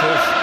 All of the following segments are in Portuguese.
Wolves.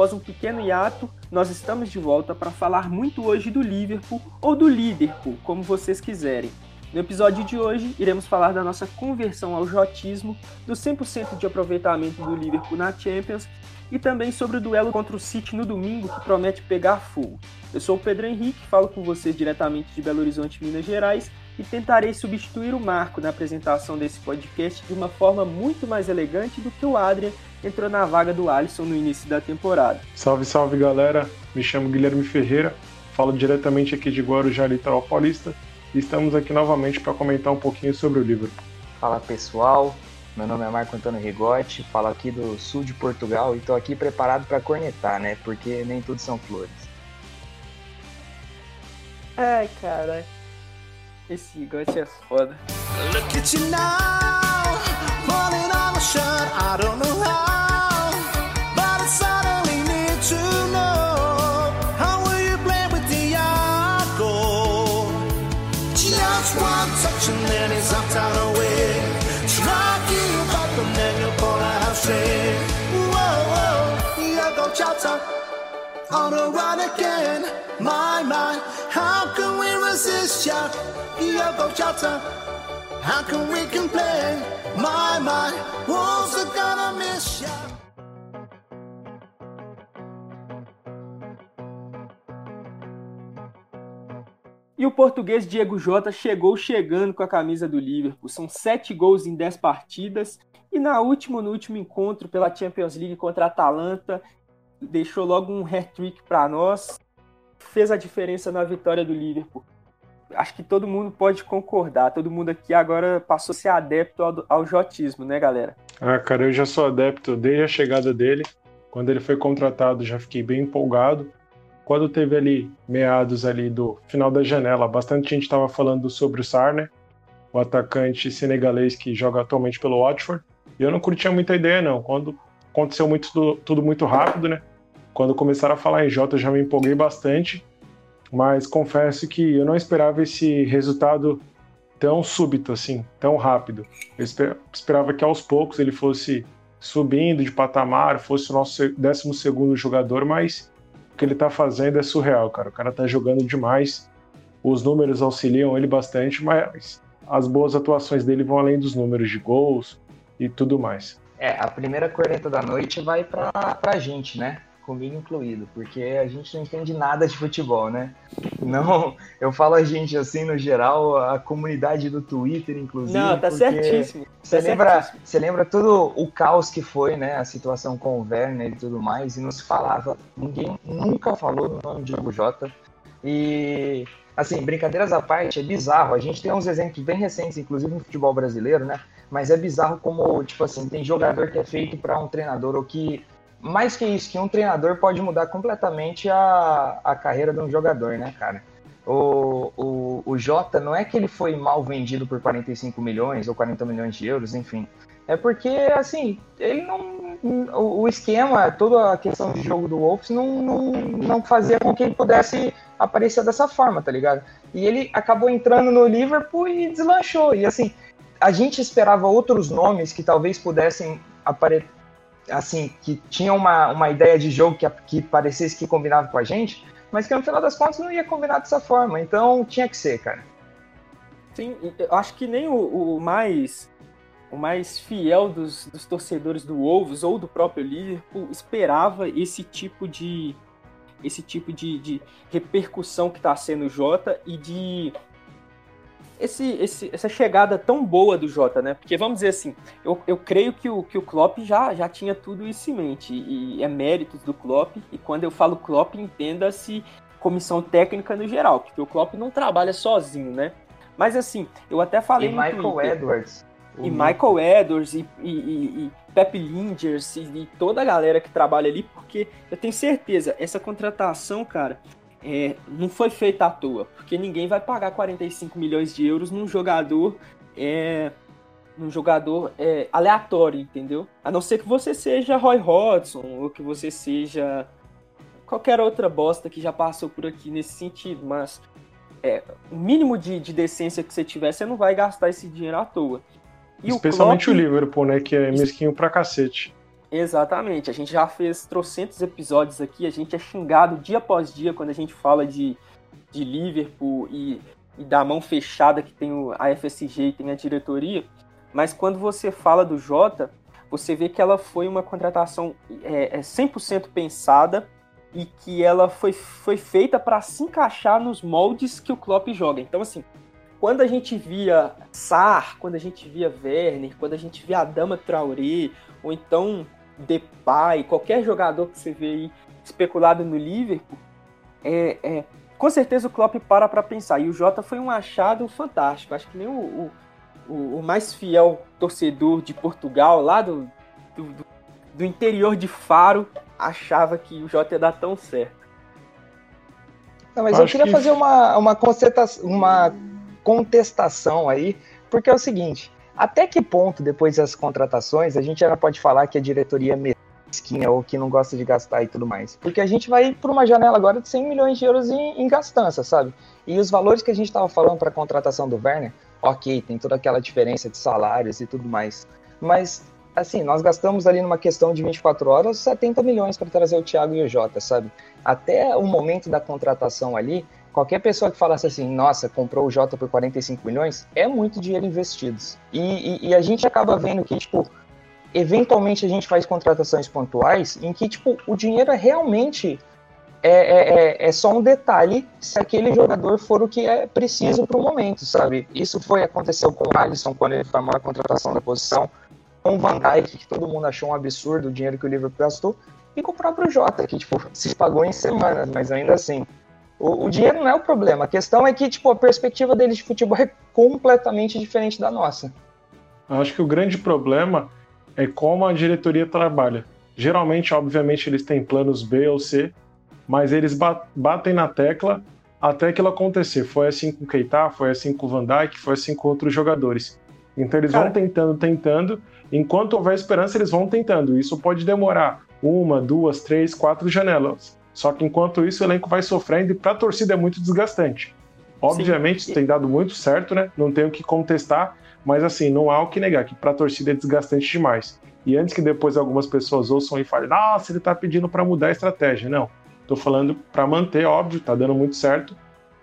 Após um pequeno hiato, nós estamos de volta para falar muito hoje do Liverpool ou do Liverpool, como vocês quiserem. No episódio de hoje, iremos falar da nossa conversão ao jotismo, do 100% de aproveitamento do Liverpool na Champions e também sobre o duelo contra o City no domingo que promete pegar fogo. Eu sou o Pedro Henrique, falo com vocês diretamente de Belo Horizonte, Minas Gerais e tentarei substituir o Marco na apresentação desse podcast de uma forma muito mais elegante do que o Adrian entrou na vaga do Alisson no início da temporada. Salve, salve galera! Me chamo Guilherme Ferreira, falo diretamente aqui de Guarujá, litoral paulista, e estamos aqui novamente para comentar um pouquinho sobre o livro. Fala pessoal, meu nome é Marco Antônio Rigotti, falo aqui do sul de Portugal e estou aqui preparado para cornetar, né? Porque nem tudo são flores. Ai, cara, esse Rigotti é foda. Look at you now, pulling on my shirt, I don't know how. On a again. My, how can we resist ya? How can we complain? My, my, wolves are gonna miss ya. E o português Diego Jota chegou chegando com a camisa do Liverpool. São sete gols em dez partidas. E na última, no último encontro pela Champions League contra a Atalanta, deixou logo um hat-trick para nós, fez a diferença na vitória do Liverpool. Acho que todo mundo pode concordar, todo mundo aqui agora passou a ser adepto ao, ao jotismo, né, galera? Ah, cara, eu já sou adepto desde a chegada dele. Quando ele foi contratado, já fiquei bem empolgado. Quando teve ali meados ali do final da janela, bastante gente estava falando sobre o Sarner, o atacante senegalês que joga atualmente pelo Watford. E eu não curtia muita ideia, não. Quando aconteceu muito, tudo muito rápido, né? Quando começaram a falar em Jota, eu já me empolguei bastante, mas confesso que eu não esperava esse resultado tão súbito assim, tão rápido. Eu esperava que aos poucos ele fosse subindo de patamar, fosse o nosso 12 segundo jogador, mas o que ele tá fazendo é surreal, cara. O cara tá jogando demais. Os números auxiliam ele bastante, mas as boas atuações dele vão além dos números de gols e tudo mais. É, a primeira corneta da noite vai pra, pra gente, né? Comigo incluído, porque a gente não entende nada de futebol, né? Não, eu falo a gente assim no geral, a comunidade do Twitter, inclusive. Não, tá certíssimo. Você tá lembra, certíssimo. você lembra todo o caos que foi, né? A situação com o Werner e tudo mais, e não se falava. Ninguém nunca falou do nome de Diego Jota. E assim, brincadeiras à parte, é bizarro. A gente tem uns exemplos bem recentes, inclusive no futebol brasileiro, né? Mas é bizarro como, tipo assim, tem jogador que é feito para um treinador ou que mais que isso, que um treinador pode mudar completamente a, a carreira de um jogador, né, cara? O, o, o Jota não é que ele foi mal vendido por 45 milhões ou 40 milhões de euros, enfim. É porque, assim, ele não. O, esquema, toda a questão de jogo do Wolves não, não, não fazia com que ele pudesse aparecer dessa forma, tá ligado? E ele acabou entrando no Liverpool e deslanchou. E, assim, a gente esperava outros nomes que talvez pudessem aparecer assim, que tinha uma, uma ideia de jogo que, que parecesse que combinava com a gente, mas que no final das contas não ia combinar dessa forma. Então tinha que ser, cara. Sim, eu acho que nem o, o mais o mais fiel dos, dos, torcedores do Wolves ou do próprio Liverpool esperava esse tipo de esse tipo de, de repercussão que está sendo o Jota e de esse, esse, essa chegada tão boa do Jota, né? Porque vamos dizer assim, eu, eu creio que o, que o Klopp já, já tinha tudo isso em mente, e é méritos do Klopp, e quando eu falo Klopp, entenda-se comissão técnica no geral, porque o Klopp não trabalha sozinho, né? Mas assim, eu até falei e Michael Twitter, Edwards. E Michael Edwards, e, e, e, Pep Lingers e, e, toda a galera que trabalha ali, porque eu tenho certeza, essa contratação, cara, é, não foi feita à toa, porque ninguém vai pagar 45 milhões de euros num jogador é, num jogador é, aleatório, entendeu? A não ser que você seja Roy Hodgson ou que você seja qualquer outra bosta que já passou por aqui nesse sentido, mas é, o mínimo de, de decência que você tiver, você não vai gastar esse dinheiro à toa. E Especialmente o, Klopp, o Liverpool, né? Que é mesquinho pra cacete. Exatamente. A gente já fez trocentos episódios aqui, a gente é xingado dia após dia quando a gente fala de, de Liverpool e, e da mão fechada que tem a FSG e tem a diretoria. Mas quando você fala do Jota, você vê que ela foi uma contratação é, é 100% pensada e que ela foi, foi feita para se encaixar nos moldes que o Klopp joga. Então, assim, quando a gente via Sar, quando a gente via Werner, quando a gente via Adama Traoré, ou então Depay, qualquer jogador que você vê aí especulado no Liverpool, é, é, com certeza o Klopp para para pensar. E o Jota foi um achado fantástico. Acho que nem o, o, o mais fiel torcedor de Portugal, lá do, do, do interior de Faro, achava que o Jota ia dar tão certo. Não, mas Acho eu queria que... fazer uma, uma, uma contestação aí, porque é o seguinte: até que ponto, depois das contratações, a gente já pode falar que a diretoria é mesquinha ou que não gosta de gastar e tudo mais? Porque a gente vai para uma janela agora de 100 milhões de euros em, em gastança, sabe? E os valores que a gente estava falando para a contratação do Werner, ok, tem toda aquela diferença de salários e tudo mais. Mas, assim, nós gastamos ali numa questão de 24 horas 70 milhões para trazer o Thiago e o Jota, sabe? Até o momento da contratação ali, qualquer pessoa que falasse assim, nossa, comprou o Jota por 45 milhões, é muito dinheiro investido. E, e, e, a gente acaba vendo que, tipo, eventualmente a gente faz contratações pontuais em que, tipo, o dinheiro é realmente é, é, é, é só um detalhe se aquele jogador for o que é preciso para o momento, sabe? Isso foi aconteceu com o Alisson quando ele foi a maior contratação da posição, com o Van Dijk, que todo mundo achou um absurdo o dinheiro que o Liverpool gastou, e com o próprio Jota, que tipo, se pagou em semanas, mas ainda assim. O, o, dinheiro não é o problema. A questão é que tipo, a perspectiva deles de futebol é completamente diferente da nossa. Eu acho que o grande problema é como a diretoria trabalha. Geralmente, obviamente, eles têm planos B ou C, mas eles batem na tecla até aquilo acontecer. Foi assim com o Keita, foi assim com o Van Dijk, foi assim com outros jogadores. Então eles Cara, vão tentando, tentando. Enquanto houver esperança, eles vão tentando. Isso pode demorar uma, duas, três, quatro janelas. Só que enquanto isso, o elenco vai sofrendo e para a torcida é muito desgastante. Obviamente, isso tem dado muito certo, né? Não tenho que contestar, mas assim, não há o que negar que para a torcida é desgastante demais. E antes que depois algumas pessoas ouçam e falem, nossa, ele está pedindo para mudar a estratégia. Não. Tô falando para manter, óbvio, tá dando muito certo,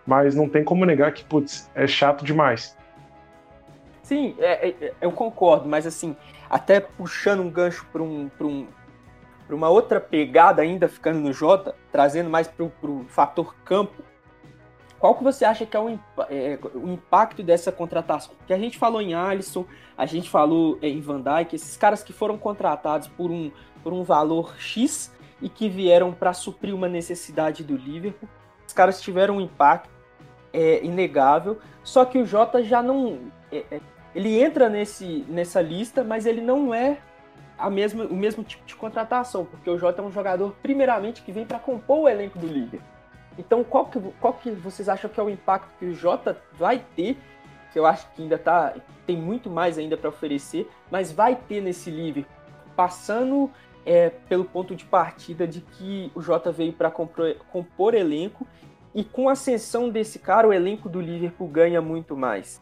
mas não tem como negar que, putz, é chato demais. Sim, é, é, eu concordo, mas assim, até puxando um gancho para um, um, uma outra pegada ainda, ficando no Jota, trazendo mais para o fator campo, qual que você acha que é o, é o, impacto dessa contratação? Porque a gente falou em Alisson, a gente falou é, em Van Dijk, esses caras que foram contratados por um, por um valor X e que vieram para suprir uma necessidade do Liverpool. Os caras tiveram um impacto é, inegável, só que o Jota já não. É, é, ele entra nesse, nessa lista, mas ele não é a mesma, o mesmo tipo de contratação, porque o Jota é um jogador, primeiramente, que vem para compor o elenco do Liverpool. Então, qual que, qual que vocês acham que é o impacto que o Jota vai ter? Que eu acho que ainda tá, tem muito mais ainda para oferecer, mas vai ter nesse Liverpool, passando é pelo ponto de partida de que o Jota veio para compor, compor elenco e com a ascensão desse cara, o elenco do Liverpool ganha muito mais.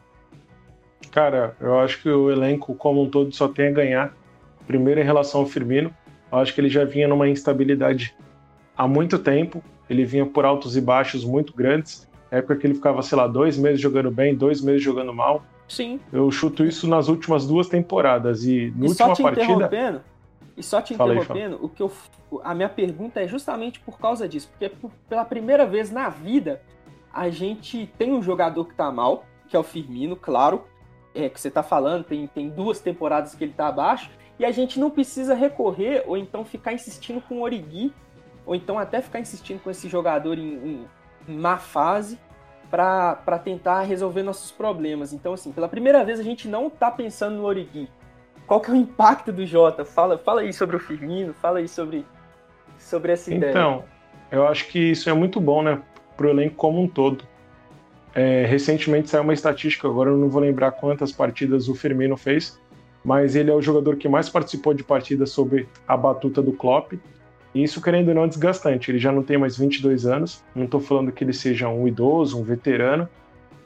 Cara, eu acho que o elenco como um todo só tem a ganhar. Primeiro em relação ao Firmino, eu acho que ele já vinha numa instabilidade há muito tempo. Ele vinha por altos e baixos muito grandes. época que ele ficava, sei lá, dois meses jogando bem, dois meses jogando mal. Sim. Eu chuto isso nas últimas duas temporadas. E na última partida. E só te interrompendo, o que eu, a minha pergunta é justamente por causa disso, porque por, pela primeira vez na vida a gente tem um jogador que tá mal, que é o Firmino, claro, é que você tá falando, tem, tem duas temporadas que ele tá abaixo, e a gente não precisa recorrer ou então ficar insistindo com o Origi, ou então até ficar insistindo com esse jogador em, em má fase para tentar resolver nossos problemas. Então, assim, pela primeira vez a gente não tá pensando no Origi, qual que é o impacto do Jota? Fala, fala aí sobre o Firmino, fala aí sobre, sobre essa então, ideia. Então, eu acho que isso é muito bom, né, pro elenco como um todo. É, recentemente saiu uma estatística, agora eu não vou lembrar quantas partidas o Firmino fez, mas ele é o jogador que mais participou de partidas sob a batuta do Klopp. E isso, querendo ou não, é desgastante. Ele já não tem mais 22 anos, não estou falando que ele seja um idoso, um veterano,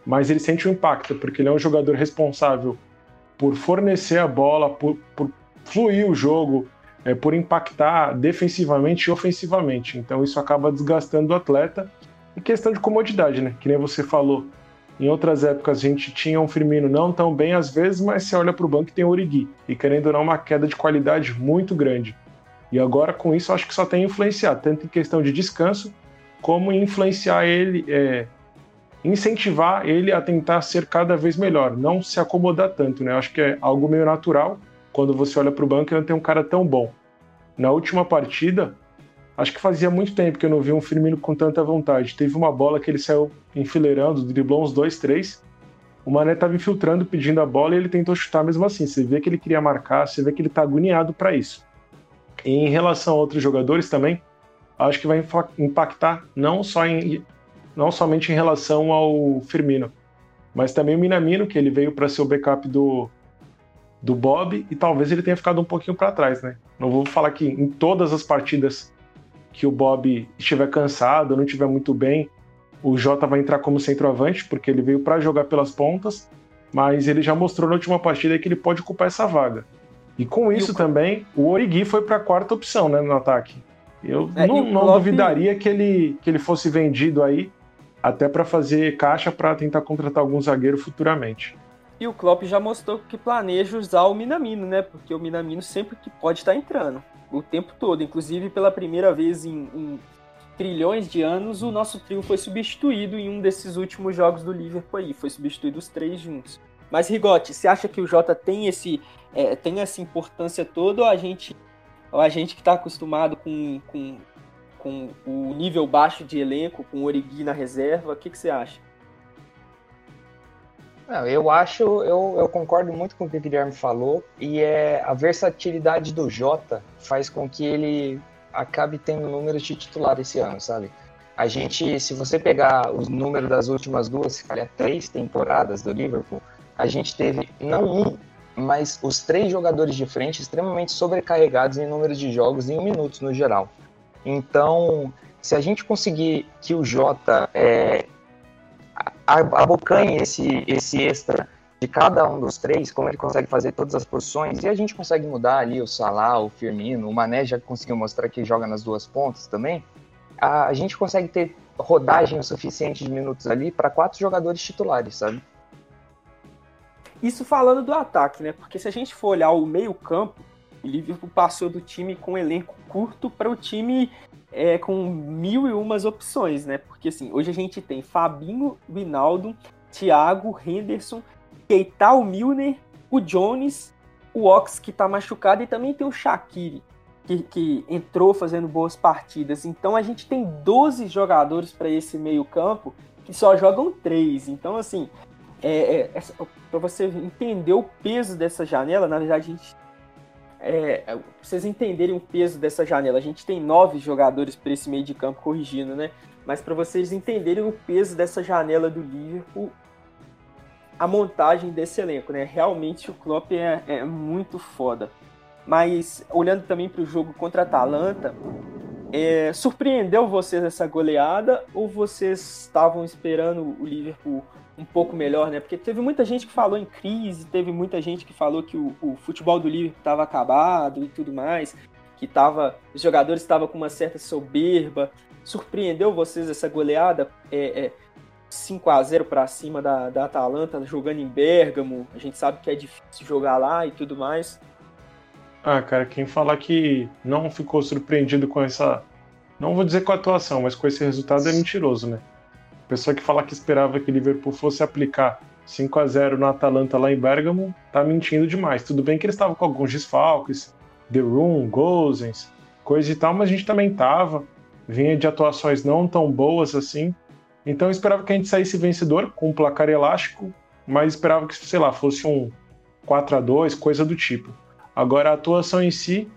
mas ele sente o um impacto, porque ele é um jogador responsável por fornecer a bola, por, por fluir o jogo, é, por impactar defensivamente e ofensivamente. Então isso acaba desgastando o atleta. E questão de comodidade, né? Que nem você falou. Em outras épocas a gente tinha um Firmino não tão bem às vezes, mas você olha para o banco e tem o Origi. E querendo ou não, uma queda de qualidade muito grande. E agora com isso acho que só tem influenciado, tanto em questão de descanso, como influenciar ele, é, incentivar ele a tentar ser cada vez melhor, não se acomodar tanto, né? Acho que é algo meio natural quando você olha para o banco e não tem um cara tão bom. Na última partida, acho que fazia muito tempo que eu não vi um Firmino com tanta vontade. Teve uma bola que ele saiu enfileirando, driblou uns dois, três. O Mané estava infiltrando, pedindo a bola e ele tentou chutar mesmo assim. Você vê que ele queria marcar, você vê que ele está agoniado para isso. E em relação a outros jogadores também, acho que vai impactar não só em não somente em relação ao Firmino, mas também o Minamino, que ele veio para ser o backup do, do Bob e talvez ele tenha ficado um pouquinho para trás, né? Não vou falar que em todas as partidas que o Bob estiver cansado, não estiver muito bem, o Jota vai entrar como centroavante, porque ele veio para jogar pelas pontas, mas ele já mostrou na última partida que ele pode ocupar essa vaga. E com isso e o... também, o Origi foi para a quarta opção né, no ataque. Eu é, não, não duvidaria que ele, que ele fosse vendido aí até para fazer caixa para tentar contratar algum zagueiro futuramente. E o Klopp já mostrou que planeja usar o Minamino, né? Porque o Minamino sempre que pode estar tá entrando, o tempo todo. Inclusive, pela primeira vez em, em, trilhões de anos, o nosso trio foi substituído em um desses últimos jogos do Liverpool aí. Foi substituído os três juntos. Mas, Rigotti, você acha que o Jota tem, esse, é, tem essa importância toda ou a gente, ou a gente que está acostumado com, com com o nível baixo de elenco, com o Origi na reserva. O que, que você acha? Não, eu acho, eu, eu concordo muito com o que o Guilherme falou, e é a versatilidade do Jota faz com que ele acabe tendo números de titular esse ano, sabe? A gente, se você pegar os números das últimas duas, se calhar três temporadas do Liverpool, a gente teve não um, mas os três jogadores de frente extremamente sobrecarregados em números de jogos em minutos no geral. Então, se a gente conseguir que o Jota é, abocanhe esse, esse extra de cada um dos três, como ele consegue fazer todas as posições, e a gente consegue mudar ali o Salah, o Firmino, o Mané já conseguiu mostrar que joga nas duas pontas também, a, a gente consegue ter rodagem o suficiente de minutos ali para quatro jogadores titulares, sabe? Isso falando do ataque, né? Porque se a gente for olhar o meio-campo, o Liverpool passou do time com um elenco curto para o time é, com mil e umas opções, né? Porque assim, hoje a gente tem Fabinho, Rinaldo, Thiago, Henderson, Keita, o Milner, o Jones, o Ox que tá machucado e também tem o Shaqiri, que, que entrou fazendo boas partidas. Então a gente tem 12 jogadores para esse meio-campo que só jogam três. Então, assim, é, é, para você entender o peso dessa janela, na verdade a gente é, vocês entenderem o peso dessa janela, a gente tem nove jogadores para esse meio de campo corrigindo, né? Mas para vocês entenderem o peso dessa janela do Liverpool, a montagem desse elenco, né? Realmente o Klopp é, é muito foda. Mas olhando também para o jogo contra a Atalanta, é, surpreendeu vocês essa goleada ou vocês estavam esperando o Liverpool um pouco melhor, né? Porque teve muita gente que falou em crise, teve muita gente que falou que o, o futebol do Liverpool estava acabado e tudo mais, que tava, os jogadores estavam com uma certa soberba. Surpreendeu vocês essa goleada? É, é 5 a 0 para cima da, da Atalanta, jogando em Bergamo. A gente sabe que é difícil jogar lá e tudo mais. Ah, cara, quem falar que não ficou surpreendido com essa. Não vou dizer com a atuação, mas com esse resultado é mentiroso, né? Pessoa que fala que esperava que Liverpool fosse aplicar 5 a 0 no Atalanta lá em Bergamo tá mentindo demais. Tudo bem que eles estavam com alguns desfalques, The Room, Gozens, coisa e tal, mas a gente também tava. Vinha de atuações não tão boas assim. Então eu esperava que a gente saísse vencedor com um placar elástico, mas esperava que, sei lá, fosse um 4 a 2 coisa do tipo. Agora, a atuação em si,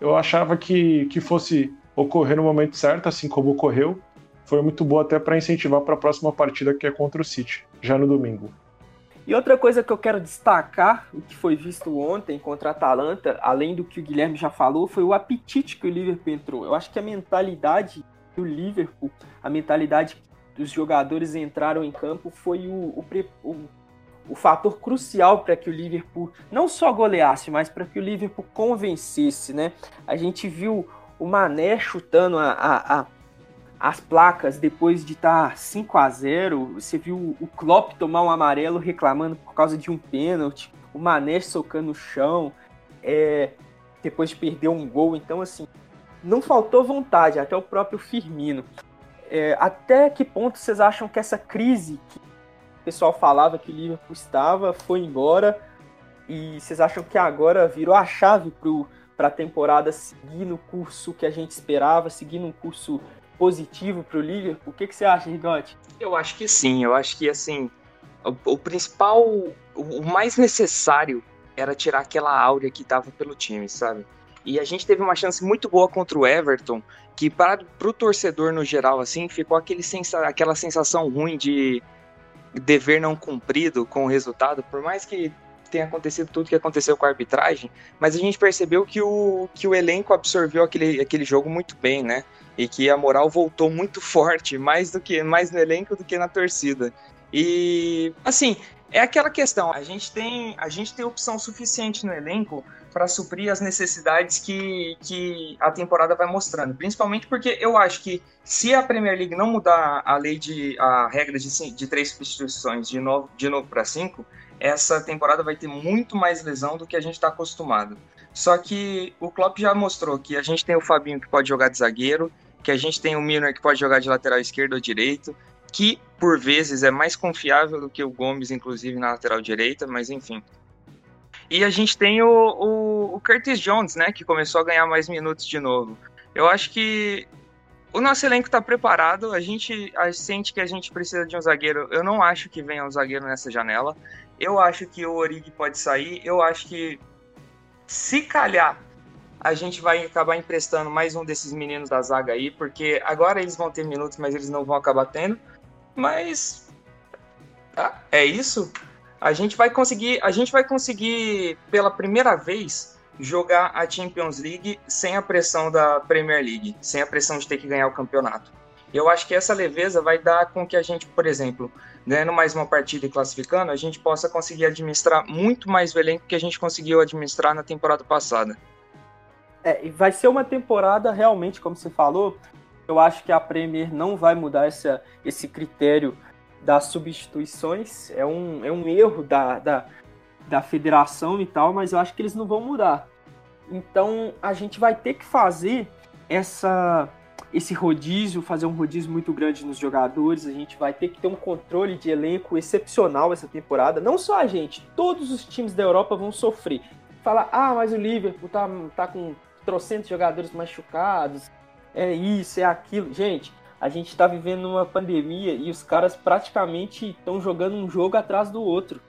eu achava que, que fosse ocorrer no momento certo, assim como ocorreu. Foi muito boa até para incentivar para a próxima partida que é contra o City, já no domingo. E outra coisa que eu quero destacar, o que foi visto ontem contra a Atalanta, além do que o Guilherme já falou, foi o apetite que o Liverpool entrou. Eu acho que a mentalidade do Liverpool, a mentalidade dos jogadores entraram em campo foi o, o, o, o fator crucial para que o Liverpool não só goleasse, mas para que o Liverpool convencesse, né? A gente viu o Mané chutando a, a, a as placas depois de estar tá 5 a 0 Você viu o Klopp tomar um amarelo reclamando por causa de um pênalti, o Mané socando no chão, é, depois de perder um gol. Então, assim, não faltou vontade, até o próprio Firmino. É, até que ponto vocês acham que essa crise que o pessoal falava que o Liverpool estava foi embora e vocês acham que agora virou a chave para a temporada seguir no curso que a gente esperava, seguir um curso positivo para o Liverpool? O que, que você acha, Rigotti? Eu acho que sim, eu acho que assim, o, o principal, o, o mais necessário era tirar aquela áurea que estava pelo time, sabe? E a gente teve uma chance muito boa contra o Everton, que para o torcedor no geral, assim, ficou aquele sensa aquela sensação ruim de dever não cumprido com o resultado, por mais que tenha acontecido tudo que aconteceu com a arbitragem, mas a gente percebeu que o, que o elenco absorveu aquele, aquele jogo muito bem, né? E que a moral voltou muito forte, mais do que mais no elenco do que na torcida. E assim, é aquela questão, a gente tem a gente tem opção suficiente no elenco para suprir as necessidades que, que a temporada vai mostrando. Principalmente porque eu acho que se a Premier League não mudar a lei de a regra de, de três substituições de novo, de novo para cinco, essa temporada vai ter muito mais lesão do que a gente está acostumado. Só que o Klopp já mostrou que a gente tem o Fabinho que pode jogar de zagueiro, que a gente tem o Milner que pode jogar de lateral esquerdo ou direito, que por vezes é mais confiável do que o Gomes, inclusive na lateral direita, mas enfim. E a gente tem o, o, o, Curtis Jones, né, que começou a ganhar mais minutos de novo. Eu acho que o nosso elenco está preparado, a gente sente que a gente precisa de um zagueiro. Eu não acho que venha um zagueiro nessa janela. Eu acho que o Origi pode sair. Eu acho que, se calhar, a gente vai acabar emprestando mais um desses meninos da zaga aí, porque agora eles vão ter minutos, mas eles não vão acabar tendo. Mas. Ah, é isso? a gente vai conseguir, a gente vai conseguir pela primeira vez jogar a Champions League sem a pressão da Premier League, sem a pressão de ter que ganhar o campeonato. Eu acho que essa leveza vai dar com que a gente, por exemplo, ganhando mais uma partida e classificando, a gente possa conseguir administrar muito mais o elenco que a gente conseguiu administrar na temporada passada. É, e vai ser uma temporada realmente, como você falou, eu acho que a Premier não vai mudar essa, esse critério das substituições. É um, é um erro da, da, da federação e tal, mas eu acho que eles não vão mudar. Então a gente vai ter que fazer essa esse rodízio, fazer um rodízio muito grande nos jogadores. A gente vai ter que ter um controle de elenco excepcional essa temporada. Não só a gente, todos os times da Europa vão sofrer. Falar, ah, mas o Liverpool tá, tá com trocentos jogadores machucados, é isso, é aquilo. Gente, a gente está vivendo uma pandemia e os caras praticamente estão jogando um jogo atrás do outro.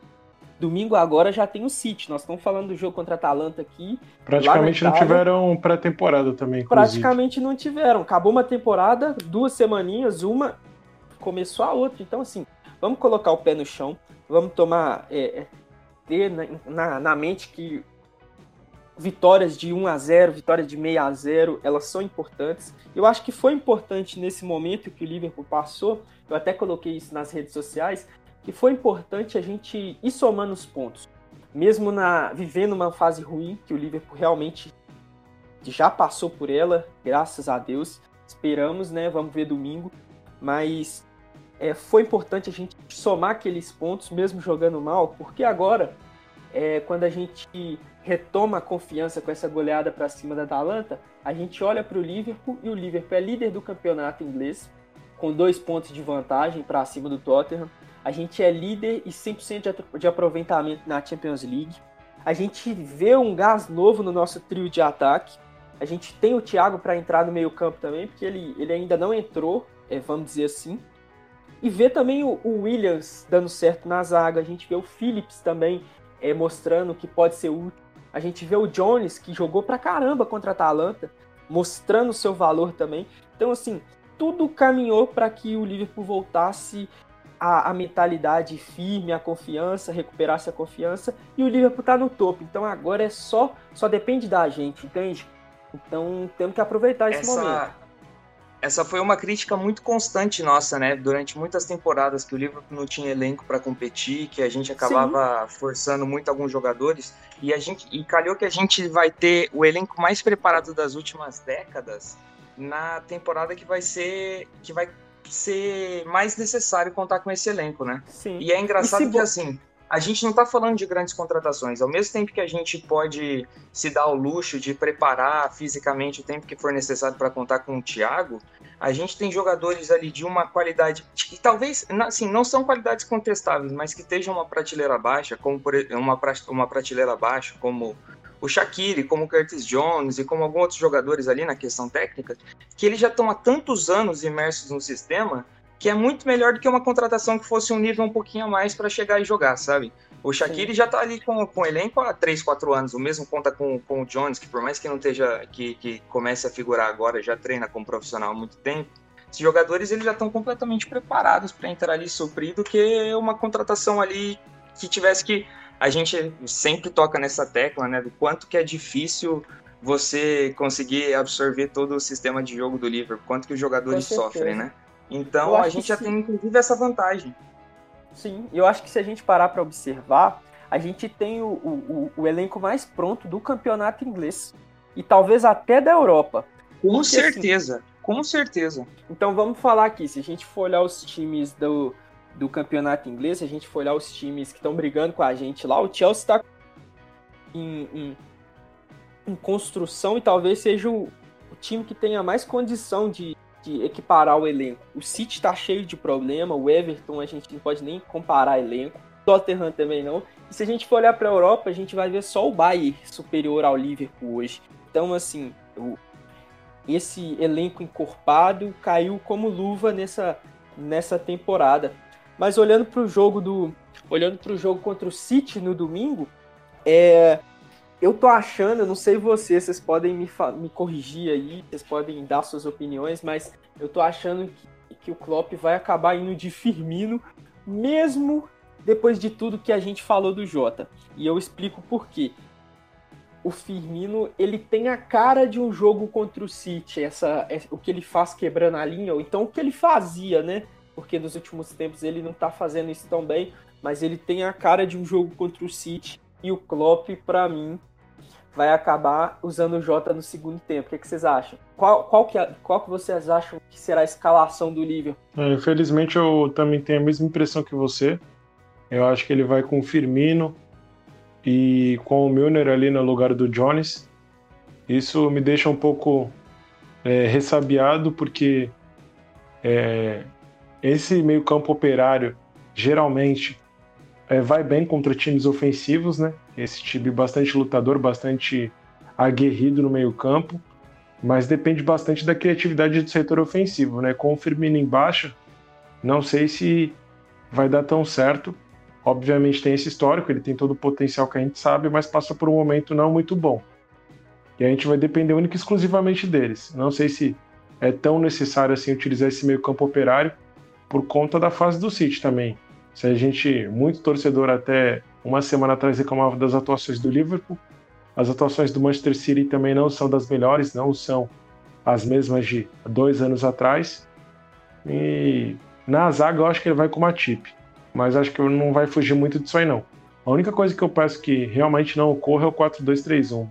Domingo agora já tem o City. Nós estamos falando do jogo contra a Atalanta aqui. Praticamente não tiveram pré-temporada também. Inclusive. Praticamente não tiveram. Acabou uma temporada, duas semaninhas, uma começou a outra. Então, assim, vamos colocar o pé no chão, vamos tomar. É, é ter na, na, na mente que vitórias de 1 a 0, vitórias de 6 a 0, elas são importantes. Eu acho que foi importante nesse momento que o Liverpool passou, eu até coloquei isso nas redes sociais, que foi importante a gente ir somando os pontos. Mesmo na vivendo uma fase ruim, que o Liverpool realmente já passou por ela, graças a Deus. Esperamos, né? Vamos ver domingo. Mas é, foi importante a gente somar aqueles pontos, mesmo jogando mal, porque agora, é, quando a gente retoma a confiança com essa goleada para cima da Atalanta, a gente olha para o Liverpool e o Liverpool é líder do campeonato inglês, com dois pontos de vantagem para cima do Tottenham. A gente é líder e 100% de aproveitamento na Champions League. A gente vê um gás novo no nosso trio de ataque. A gente tem o Thiago para entrar no meio-campo também, porque ele, ele ainda não entrou, é, vamos dizer assim. E vê também o, o, Williams dando certo na zaga. A gente vê o Phillips também é, mostrando que pode ser útil A gente vê o Jones, que jogou pra caramba contra a Atalanta, mostrando seu valor também. Então, assim, tudo caminhou para que o Liverpool voltasse à, à, mentalidade firme, a confiança, recuperasse a confiança, e o Liverpool tá no topo. Então agora é só, só depende da gente, entende? Então temos que aproveitar esse Essa... momento essa foi uma crítica muito constante nossa, né? Durante muitas temporadas que o Liverpool não tinha elenco para competir, que a gente acabava Sim. forçando muito alguns jogadores e a gente e calhou que a gente vai ter o elenco mais preparado das últimas décadas na temporada que vai ser que vai ser mais necessário contar com esse elenco, né? Sim. E é engraçado que assim, a gente não está falando de grandes contratações. Ao mesmo tempo que a gente pode se dar o luxo de preparar fisicamente o tempo que for necessário para contar com o Thiago, a gente tem jogadores ali de uma qualidade que talvez, assim, não são qualidades contestáveis, mas que estejam uma prateleira baixa, como por, uma, uma prateleira abaixo, como o Shaqiri, como o Curtis Jones e como alguns outros jogadores ali na questão técnica, que eles já estão há tantos anos imersos no sistema que é muito melhor do que uma contratação que fosse um nível um pouquinho a mais para chegar e jogar, sabe? O Shaqiri já tá ali com, com o elenco há 3, 4 anos. O mesmo conta com, com o Jones, que por mais que não esteja, que, que comece a figurar agora, já treina como profissional há muito tempo. Esses jogadores eles já estão completamente preparados para entrar ali suprido que uma contratação ali que tivesse que. A gente sempre toca nessa tecla, né? Do quanto que é difícil você conseguir absorver todo o sistema de jogo do Liverpool, quanto que os jogadores sofrem, né? Então a gente já sim. tem inclusive essa vantagem. Sim, eu acho que se a gente parar para observar, a gente tem o, o, o, elenco mais pronto do campeonato inglês e talvez até da Europa. Com Porque, assim, certeza, assim, com certeza. Então vamos falar aqui, se a gente for olhar os times do, do campeonato inglês, se a gente for olhar os times que estão brigando com a gente lá, o Chelsea está em, em, em, construção e talvez seja o, o time que tenha mais condição de, de equiparar o elenco. O City está cheio de problema, o Everton a gente não pode nem comparar elenco, Tottenham também não. E se a gente for olhar para a Europa, a gente vai ver só o Bayern superior ao Liverpool hoje. Então, assim, o, esse elenco encorpado caiu como luva nessa, nessa temporada. Mas olhando para o jogo do olhando para o jogo contra o City no domingo, é, eu tô achando, não sei vocês, vocês podem me, me corrigir aí, vocês podem dar suas opiniões, mas eu tô achando que, que o Klopp vai acabar indo de Firmino, mesmo depois de tudo que a gente falou do Jota. E eu explico por quê. O Firmino, ele tem a cara de um jogo contra o City, essa, o que ele faz quebrando a linha, ou então o que ele fazia, né? Porque nos últimos tempos ele não tá fazendo isso tão bem, mas ele tem a cara de um jogo contra o City. E o Klopp, para mim, vai acabar usando o Jota no segundo tempo. O que, que vocês acham? Qual, qual, que, é, qual que vocês acham que será a escalação do Liverpool? É, infelizmente eu também tenho a mesma impressão que você. Eu acho que ele vai com o Firmino e com o Milner ali no lugar do Jones. Isso me deixa um pouco é, ressabiado porque é, esse meio campo operário geralmente é, vai bem contra times ofensivos, né? esse time bastante lutador, bastante aguerrido no meio-campo, mas depende bastante da criatividade do setor ofensivo, né? Com o Firmino embaixo, não sei se vai dar tão certo. Obviamente tem esse histórico, ele tem todo o potencial que a gente sabe, mas passa por um momento não muito bom. E a gente vai depender única e exclusivamente deles. Não sei se é tão necessário assim utilizar esse meio-campo operário por conta da fase do City também. Se a gente, muito torcedor até uma semana atrás reclamava das atuações do Liverpool. As atuações do Manchester City também não são das melhores, não são as mesmas de dois anos atrás. E na zaga eu acho que ele vai com uma tip, mas acho que não vai fugir muito disso aí não. A única coisa que eu peço que realmente não ocorra é o 4-2-3-1,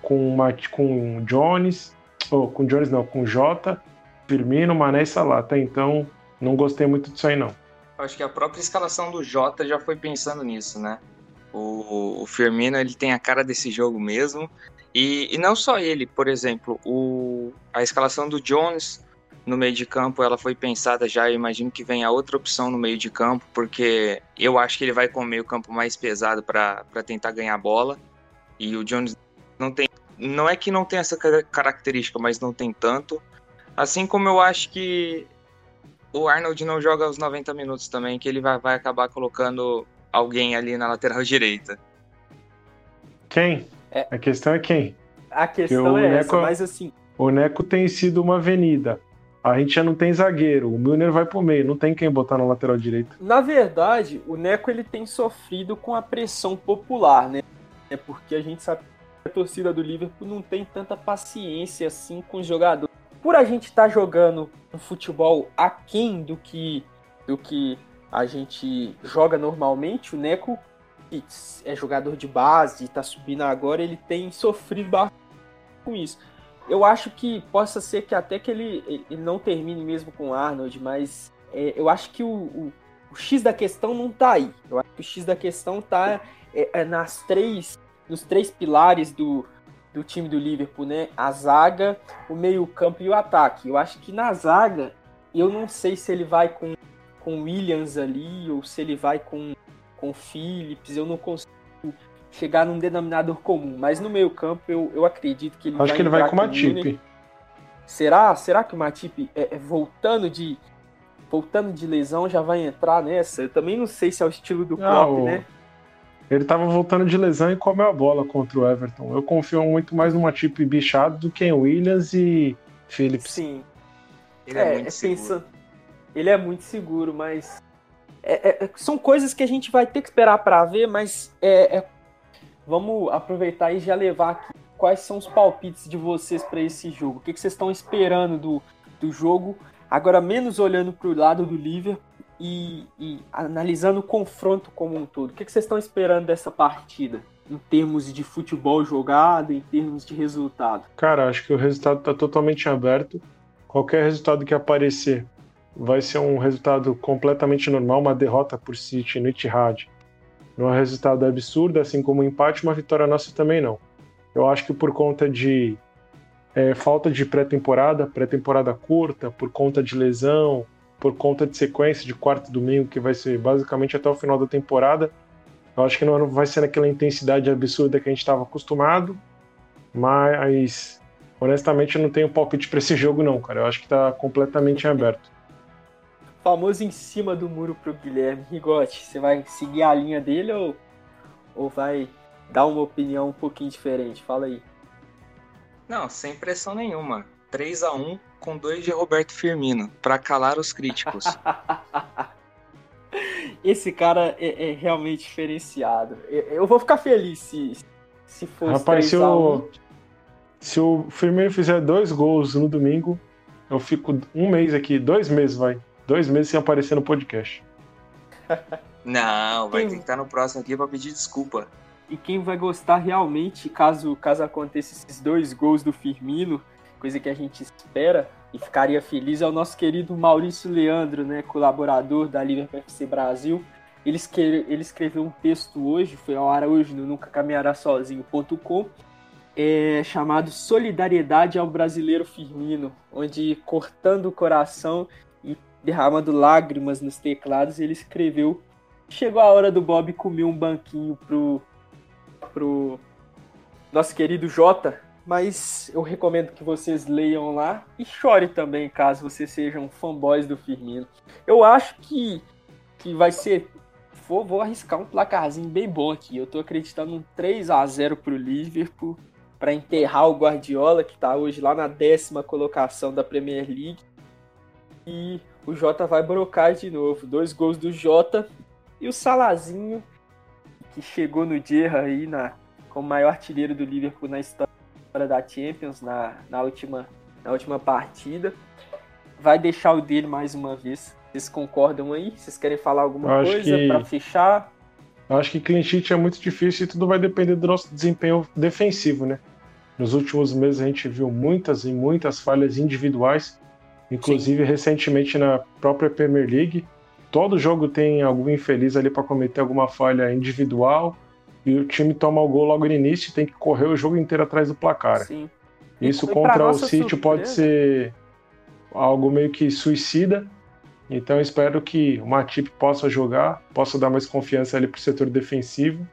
com, uma, com Jones, ou com Jones não, com Jota, Firmino, Mané e Salah. Até então não gostei muito disso aí não. Acho que a própria escalação do Jota já foi pensando nisso, né? O, o Firmino ele tem a cara desse jogo mesmo. E, e não só ele, por exemplo, o, a escalação do Jones no meio de campo ela foi pensada já. Eu imagino que venha outra opção no meio de campo, porque eu acho que ele vai com o meio campo mais pesado para tentar ganhar bola. E o Jones não tem. Não é que não tem essa característica, mas não tem tanto. Assim como eu acho que o Arnold não joga os 90 minutos também, que ele vai, vai acabar colocando alguém ali na lateral direita. Quem? É. A questão é quem? A questão é Neco, essa, mas assim. O Neco tem sido uma avenida. A gente já não tem zagueiro. O Milner vai pro meio, não tem quem botar na lateral direita. Na verdade, o Neco ele tem sofrido com a pressão popular, né? É porque a gente sabe que a torcida do Liverpool não tem tanta paciência assim com os jogadores. Por a gente estar tá jogando um futebol aquém do que do que a gente joga normalmente, o Neco que é jogador de base, está subindo agora, ele tem sofrido com isso. Eu acho que possa ser que até que ele, ele não termine mesmo com o Arnold, mas é, eu acho que o, o, o, X da questão não tá aí. Eu acho que o X da questão tá é, é nas três, nos três pilares do, do time do Liverpool, né? A zaga, o meio-campo e o ataque. Eu acho que na zaga, eu não sei se ele vai com com Williams ali ou se ele vai com com Phillips. Eu não consigo chegar num denominador comum. Mas no meio campo eu, eu acredito que ele Acho vai que ele vai com o Matip. Será? Será que o Matip é, é, voltando de voltando de lesão já vai entrar nessa? Eu também não sei se é o estilo do Klopp, o... né? Ele tava voltando de lesão e comeu a bola contra o Everton. Eu confio muito mais no Matip bichado do que em Williams e Phillips. Sim. Ele é, é muito seguro. Ele é muito seguro, mas é, é, são coisas que a gente vai ter que esperar para ver, mas é, é Vamos aproveitar e já levar aqui quais são os palpites de vocês para esse jogo. O que, que vocês estão esperando do, do jogo? Agora, menos olhando para o lado do Liverpool e, e, analisando o confronto como um todo. O que, vocês estão esperando dessa partida? Em termos de futebol jogado, em termos de resultado? Cara, acho que o resultado está totalmente aberto. Qualquer resultado que aparecer vai ser um resultado completamente normal, uma derrota por City no Etihad não é um resultado absurdo, assim como um empate, uma vitória nossa também não. Eu acho que por conta de é, falta de pré-temporada, pré-temporada curta, por conta de lesão, por conta de sequência de quarto e domingo, que vai ser basicamente até o final da temporada, eu acho que não vai ser naquela intensidade absurda que a gente estava acostumado, mas honestamente eu não tenho palpite para esse jogo não, cara. Eu acho que está completamente aberto famoso em cima do muro pro Guilherme. Rigote, você vai seguir a linha dele ou, ou vai dar uma opinião um pouquinho diferente? Fala aí. Não, sem pressão nenhuma. 3 a 1 com dois de Roberto Firmino, para calar os críticos. Esse cara é, é, realmente diferenciado. Eu vou ficar feliz se, se for Rapaz, se o, se o Firmino fizer dois gols no domingo, eu fico um mês aqui, dois meses vai, dois meses sem aparecer no podcast. Não, vai quem... ter que estar no próximo aqui para pedir desculpa. E quem vai gostar realmente, caso, caso aconteça esses dois gols do Firmino, coisa que a gente espera e ficaria feliz, é o nosso querido Maurício Leandro, né, colaborador da Liverpool FC Brasil. Ele, escreve, ele escreveu um texto hoje, foi ao ar hoje no nunca caminhará sozinho.com, é, chamado Solidariedade ao Brasileiro Firmino, onde cortando o coração derramando lágrimas nos teclados, ele escreveu: Chegou a hora do Bob comer um banquinho pro, pro nosso querido Jota, mas eu recomendo que vocês leiam lá e chore também, caso vocês sejam fanboys do Firmino. Eu acho que, que vai ser. Vou, vou arriscar um placarzinho bem bom aqui. Eu tô acreditando um 3 a 0 pro Liverpool para enterrar o Guardiola, que tá hoje lá na décima colocação da Premier League. E o Jota vai brocar de novo. Dois gols do Jota e o Salazinho, que chegou no dia aí na, como maior artilheiro do Liverpool na história da Champions, na, na, última, na última partida. Vai deixar o dele mais uma vez. Vocês concordam aí? Vocês querem falar alguma coisa que... para fechar? Eu acho que clean sheet é muito difícil e tudo vai depender do nosso desempenho defensivo, né? Nos últimos meses a gente viu muitas e muitas falhas individuais Inclusive, Sim. recentemente na própria Premier League, todo jogo tem algum infeliz ali para cometer alguma falha individual e o time toma o gol logo no início e tem que correr o jogo inteiro atrás do placar. Sim. Isso contra o City surpresa. pode ser algo meio que suicida. Então espero que o Matip possa jogar, possa dar mais confiança ali para o setor defensivo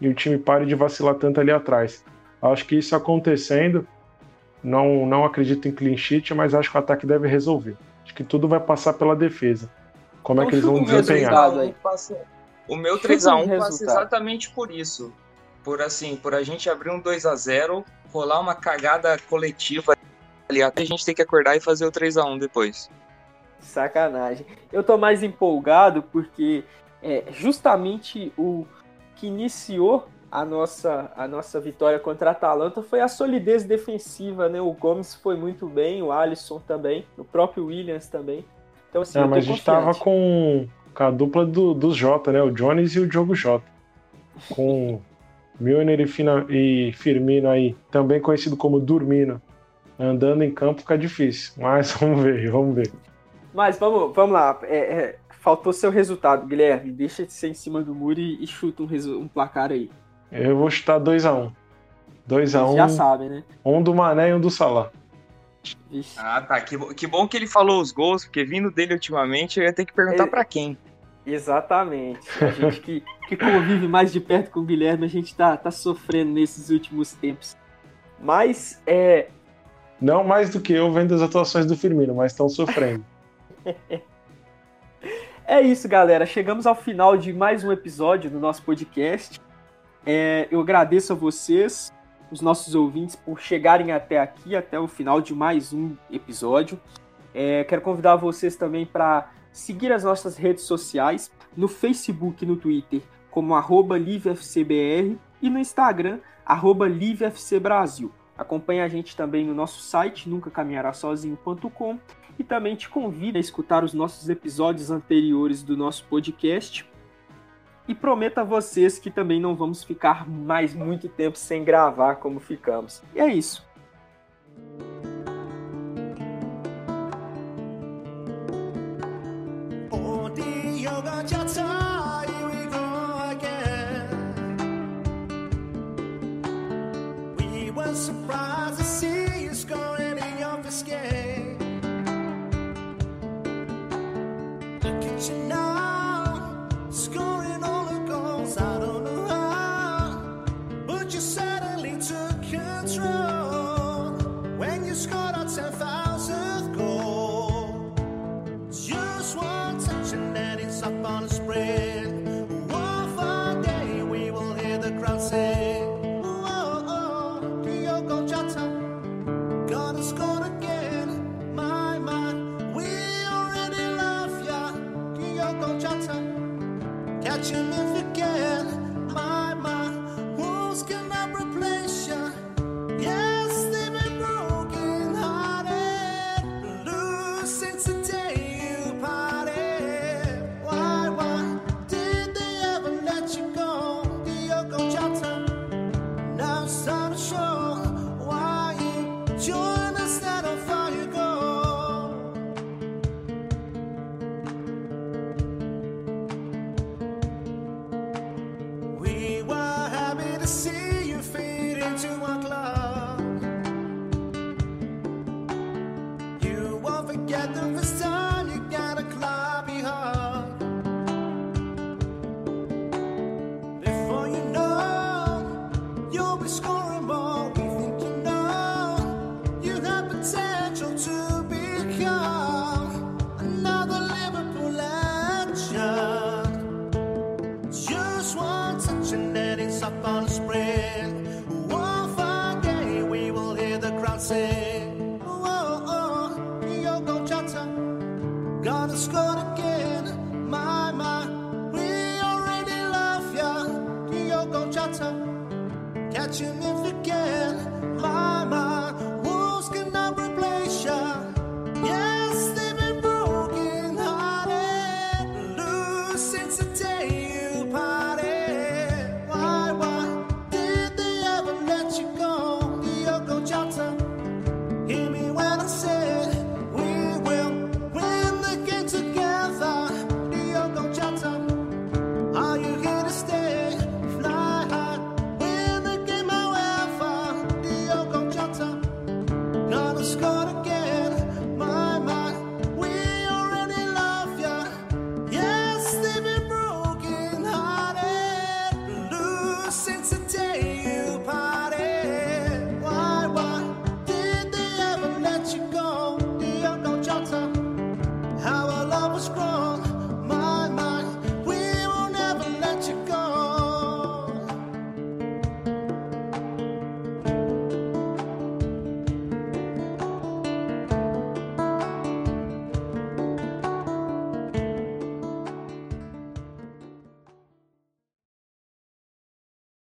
e o time pare de vacilar tanto ali atrás. Acho que isso acontecendo, não, não acredito em clean sheet, mas acho que o ataque deve resolver. Acho que tudo vai passar pela defesa. Como é que eles vão desempenhar? O meu 3x1 passa exatamente por isso. por assim, por a gente abrir um 2 a 0 rolar uma cagada coletiva ali, até a gente ter que acordar e fazer o 3 a 1 depois. Sacanagem. Eu tô mais empolgado porque é justamente o que iniciou a nossa, a nossa vitória contra a Atalanta foi a solidez defensiva, né? O Gomes foi muito bem, o Alisson também, o próprio Williams também. Então, assim, é, mas a gente confiante. tava com, com a dupla do, dos Jota, né? O Jones e o Diogo Jota. Com Milner e, e Firmino aí, também conhecido como Dormino, andando em campo fica difícil. Mas vamos ver, vamos ver. Mas vamos, vamos lá. É, é, faltou seu resultado, Guilherme. Deixa de ser em cima do muro e, e chuta um, um, placar aí. Eu vou chutar 2x1. 2x1. Um, já sabe, né? Um do Mané e um do Salah. Ah, tá. Que, que bom que ele falou os gols, porque vindo dele ultimamente eu ia ter que perguntar para quem. Exatamente. A gente que, que convive mais de perto com o Guilherme, a gente tá, tá sofrendo nesses últimos tempos. Mas é. Não mais do que eu vendo as atuações do Firmino, mas estão sofrendo. é isso, galera. Chegamos ao final de mais um episódio do nosso podcast. É, eu agradeço a vocês, os nossos ouvintes, por chegarem até aqui, até o final de mais um episódio. É, quero convidar vocês também para seguir as nossas redes sociais, no Facebook e no Twitter, como arroba LiveFCBR e no Instagram, arroba LiveFCBrasil. Acompanhe a gente também no nosso site, nuncacaminharasozinho.com e também te convido a escutar os nossos episódios anteriores do nosso podcast. E prometo a vocês que também não vamos ficar mais muito tempo sem gravar como ficamos. E é isso. Him